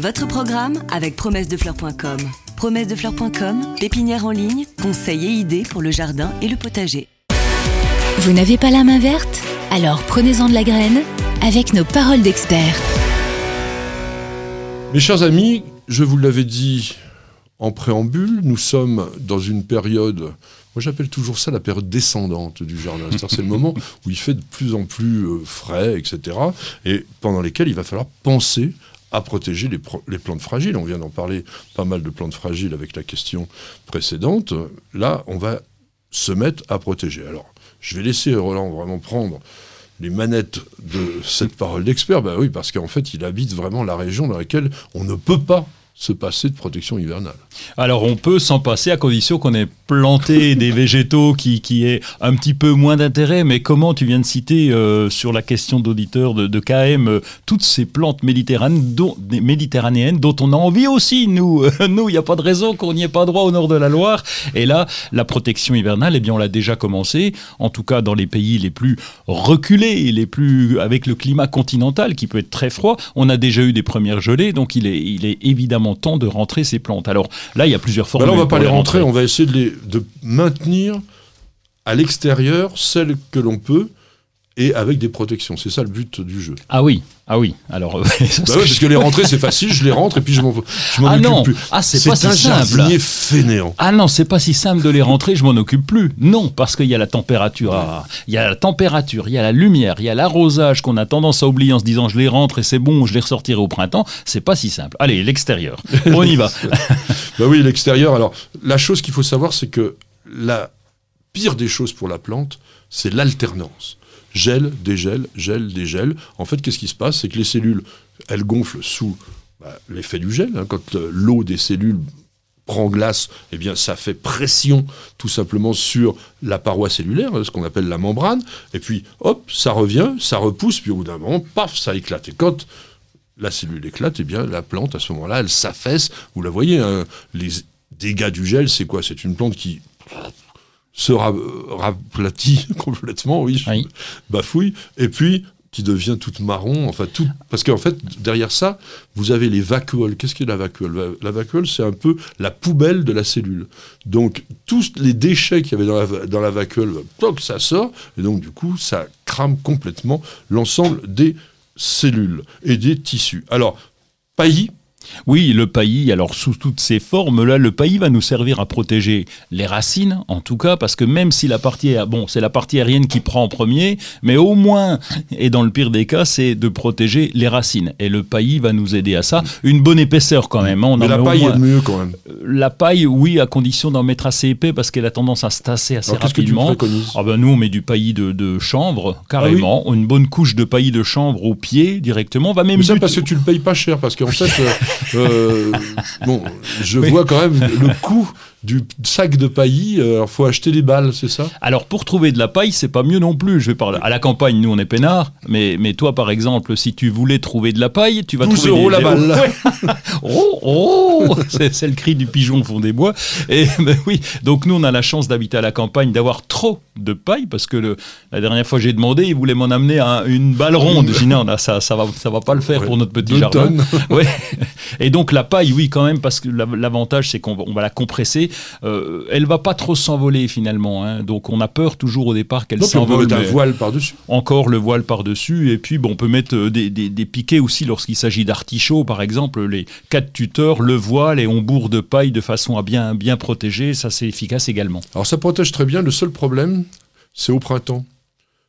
Votre programme avec promessedefleurs.com. Promessedefleurs.com, pépinière en ligne, conseils et idées pour le jardin et le potager. Vous n'avez pas la main verte? Alors prenez-en de la graine avec nos paroles d'experts. Mes chers amis, je vous l'avais dit en préambule, nous sommes dans une période, moi j'appelle toujours ça la période descendante du jardin. C'est-à-dire c'est le moment où il fait de plus en plus euh, frais, etc. Et pendant lesquels il va falloir penser à protéger les, plantes fragiles. On vient d'en parler pas mal de plantes fragiles avec la question précédente. Là, on va se mettre à protéger. Alors, je vais laisser Roland vraiment prendre les manettes de cette parole d'expert. Bah oui, parce qu'en fait, il habite vraiment la région dans laquelle on ne peut pas se passer de protection hivernale. Alors on peut s'en passer à condition qu'on ait planté des végétaux qui, qui aient un petit peu moins d'intérêt, mais comment tu viens de citer euh, sur la question d'auditeur de, de KM euh, toutes ces plantes méditerranéennes dont, des méditerranéennes dont on a envie aussi, nous? nous, il n'y a pas de raison qu'on n'y ait pas droit au nord de la Loire. Et là, la protection hivernale, eh bien on l'a déjà commencé, en tout cas dans les pays les plus reculés, les plus avec le climat continental qui peut être très froid. On a déjà eu des premières gelées, donc il est, il est évidemment temps de rentrer ces plantes. Alors là, il y a plusieurs Bah formules. là, on va pas les rentrer, rentrer. on va essayer de, les, de maintenir à l'extérieur celles que l'on peut et avec des protections. C'est ça le but du jeu. Ah oui, ah oui. Alors, euh, Bah ouais, parce que les rentrées, c'est facile, je les rentre et puis je m'en je Ah occupe non, plus. ah, c'est pas si simple. fainéant. Ah non, c'est pas si simple de les rentrer, je m'en occupe plus. Non, parce qu'il y a la température, à- il y a la température, il y a la lumière, il y a l'arrosage qu'on a tendance à oublier en se disant je les rentre et c'est bon, je les ressortirai au printemps. C'est pas si simple. Allez, l'extérieur. On y va. Bah oui, l'extérieur. Alors, la chose qu'il faut savoir, c'est que la pire des choses pour la plante, c'est l'alternance. Gel, dégel, gel, dégel. En fait, qu'est-ce qui se passe? C'est que les cellules, elles gonflent sous bah, l'effet du gel. hein. Quand euh, l'eau des cellules prend glace, eh bien, ça fait pression tout simplement sur la paroi cellulaire, hein, ce qu'on appelle la membrane. Et puis, hop, ça revient, ça repousse, puis au bout d'un moment, paf, ça éclate. Et quand la cellule éclate, eh bien, la plante, à ce moment-là, elle s'affaisse. Vous la voyez, hein, les dégâts du gel, c'est quoi? C'est une plante qui se ra- raplatit complètement, oui, je Oui. bafouille, et puis qui devient toute marron, enfin tout, parce qu'en fait derrière ça, vous avez les vacuoles. Qu'est-ce qu'est la vacuole? Va- La vacuole, c'est un peu la poubelle de la cellule. Donc tous les déchets qu'il y avait dans la, va- dans la vacuole, toc, ça sort, et donc du coup ça crame complètement l'ensemble des cellules et des tissus. Alors paillis, Oui, le paillis, alors sous toutes ses formes, là, le paillis va nous servir à protéger les racines, en tout cas, parce que même si la partie, bon, c'est la partie aérienne qui prend en premier, mais au moins, et dans le pire des cas, c'est de protéger les racines. Et le paillis va nous aider à ça. Une bonne épaisseur quand même. hein, on mais en la paille moins- est mieux quand même. La paille, oui, à condition d'en mettre assez épais, parce qu'elle a tendance à se tasser assez Alors qu'est-ce que tu rapidement. préconises Ah ben nous, on met du paillis de, de chanvre, carrément. Une bonne couche de paillis de chanvre au pied, directement. On va même Mais ça parce que tu le payes pas cher, parce qu'en fait, euh, bon, je vois quand même le coût du sac de paillis. euh, Alors faut acheter des balles, c'est ça? Alors pour trouver de la paille, c'est pas mieux non plus. Je vais parler à la campagne, nous on est peinards, mais mais toi par exemple, si tu voulais trouver de la paille, tu vas 12 trouver euros des- la des- balle. Ouais. oh oh, c'est c'est le cri du pigeon au fond des bois. Et ben oui, donc nous on a la chance d'habiter à la campagne, d'avoir trop de paille parce que le, la dernière fois j'ai demandé, ils voulaient m'en amener à une balle ronde. J'ai dit non, là, ça ça va ça va pas le faire Ouais, pour notre petit deux jardin. tonnes. Ouais. Et donc la paille, oui, quand même, parce que la- l'avantage, c'est qu'on va, on va la compresser. Euh, elle va pas trop s'envoler finalement. hein. Donc on a peur toujours au départ qu'elle Donc on peut s'envole. mettre un mais voile par-dessus. Encore le voile par-dessus. Et puis bon, on peut mettre euh, des, des- des piquets aussi lorsqu'il s'agit d'artichauts, par exemple, les quatre tuteurs, le voile, et on bourre de paille de façon à bien, bien protéger. Ça, c'est efficace également. Alors ça protège très bien. Le seul problème, c'est au printemps.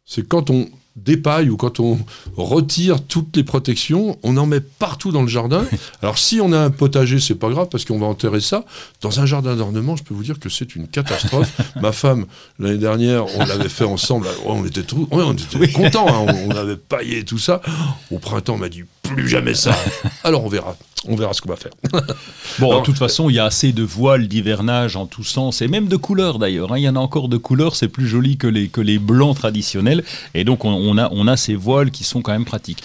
C'est quand on dépaille ou quand on retire toutes les protections, on en met partout dans le jardin. Alors si on a un potager, c'est pas grave parce qu'on va enterrer ça. Dans un jardin d'ornement, je peux vous dire que c'est une catastrophe. Ma femme, l'année dernière, on l'avait fait ensemble. On était, tout, on était contents. hein. On, on avait paillé tout ça. Au printemps, on m'a dit plus jamais ça. Alors on verra. On verra ce qu'on va faire. Bon, de toute façon, il y a assez de voiles d'hivernage en tous sens, et même de couleurs d'ailleurs. hein. Il y en a encore de couleurs, c'est plus joli que les, que les blancs traditionnels. Et donc, on, on a, on a ces voiles qui sont quand même pratiques.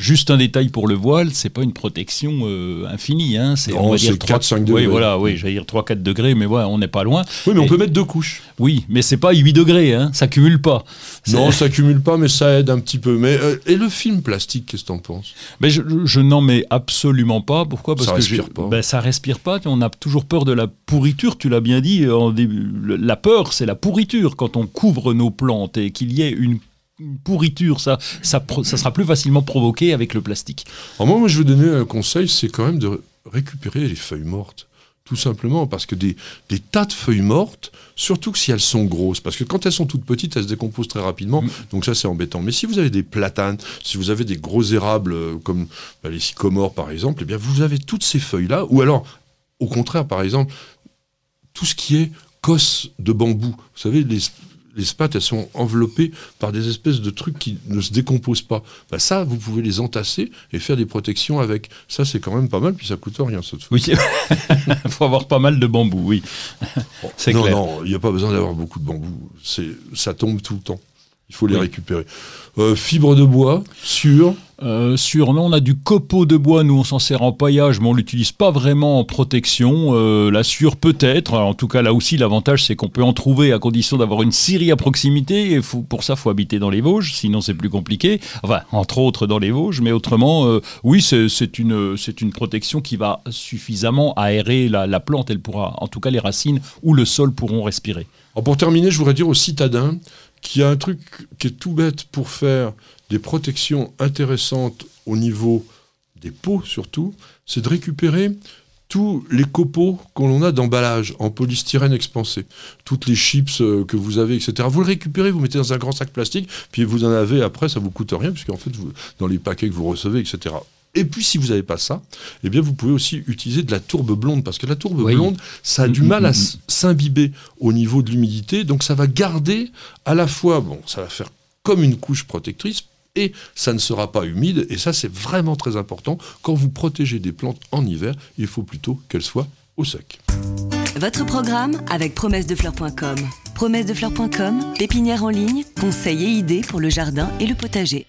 Juste un détail pour le voile, c'est pas une protection euh, infinie. Hein. C'est, Non, on va c'est dire 4-5 Oui, degrés. voilà, oui, j'allais dire 3-4 degrés, mais ouais, on n'est pas loin. Oui, mais on peut mettre deux couches. Oui, mais c'est pas 8 degrés, hein. ça cumule pas. Non, ça cumule pas, mais ça aide un petit peu. Mais euh, et le film plastique, qu'est-ce que t'en penses? Mais je, je n'en mets absolument pas. Pourquoi? Parce Ça que respire pas. Ben, ça respire pas. On a toujours peur de la pourriture. Tu l'as bien dit en début. La peur, c'est la pourriture. Quand on couvre nos plantes et qu'il y ait une une pourriture, ça, ça, pro- ça sera plus facilement provoqué avec le plastique. Alors moi, moi, je vais donner un conseil, c'est quand même de récupérer les feuilles mortes. Tout simplement, parce que des, des tas de feuilles mortes, surtout que si elles sont grosses, parce que quand elles sont toutes petites, elles se décomposent très rapidement, Mm. donc ça c'est embêtant. Mais si vous avez des platanes, si vous avez des gros érables euh, comme bah, les sycomores par exemple, eh bien vous avez toutes ces feuilles-là, ou alors, au contraire, par exemple, tout ce qui est cosse de bambou. Vous savez, les, les spates, elles sont enveloppées par des espèces de trucs qui ne se décomposent pas. Bah, ça, vous pouvez les entasser et faire des protections avec. Ça, c'est quand même pas mal, puis ça coûte rien, ça. Oui, il faut avoir pas mal de bambou, oui. C'est non, clair. non, il n'y a pas besoin d'avoir beaucoup de bambou. C'est, ça tombe tout le temps. Il faut les Oui. récupérer. Euh, fibre de bois, sur. Euh, sur, non, on a du copeau de bois, nous on s'en sert en paillage, mais on l'utilise pas vraiment en protection. Euh, la sûre peut-être, en tout cas là aussi l'avantage c'est qu'on peut en trouver à condition d'avoir une scierie à proximité, et faut, pour ça faut habiter dans les Vosges, sinon c'est plus compliqué. Enfin, entre autres dans les Vosges, mais autrement, euh, oui, c'est une, protection qui va suffisamment aérer la, la plante, elle pourra, en tout cas les racines ou le sol pourront respirer. Alors, pour terminer, je voudrais dire aux citadins qu'il y a un truc qui est tout bête pour faire des protections intéressantes au niveau des pots surtout, c'est de récupérer tous les copeaux qu'on a d'emballage en polystyrène expansé, toutes les chips euh, que vous avez, etc. Vous le récupérez, vous mettez dans un grand sac plastique, puis vous en avez après, ça vous coûte rien, puisqu'en fait, vous, dans les paquets que vous recevez, etc. Et puis, si vous n'avez pas ça, eh bien, vous pouvez aussi utiliser de la tourbe blonde, parce que la tourbe Oui. blonde, ça a du Mm, mal mm, à mm. s'imbiber au niveau de l'humidité, donc ça va garder à la fois, bon, ça va faire comme une couche protectrice, et ça ne sera pas humide, et ça c'est vraiment très important. Quand vous protégez des plantes en hiver, il faut plutôt qu'elles soient au sec. Votre programme avec promessedefleurs.com. Promessedefleurs.com, pépinière en ligne, conseils et idées pour le jardin et le potager.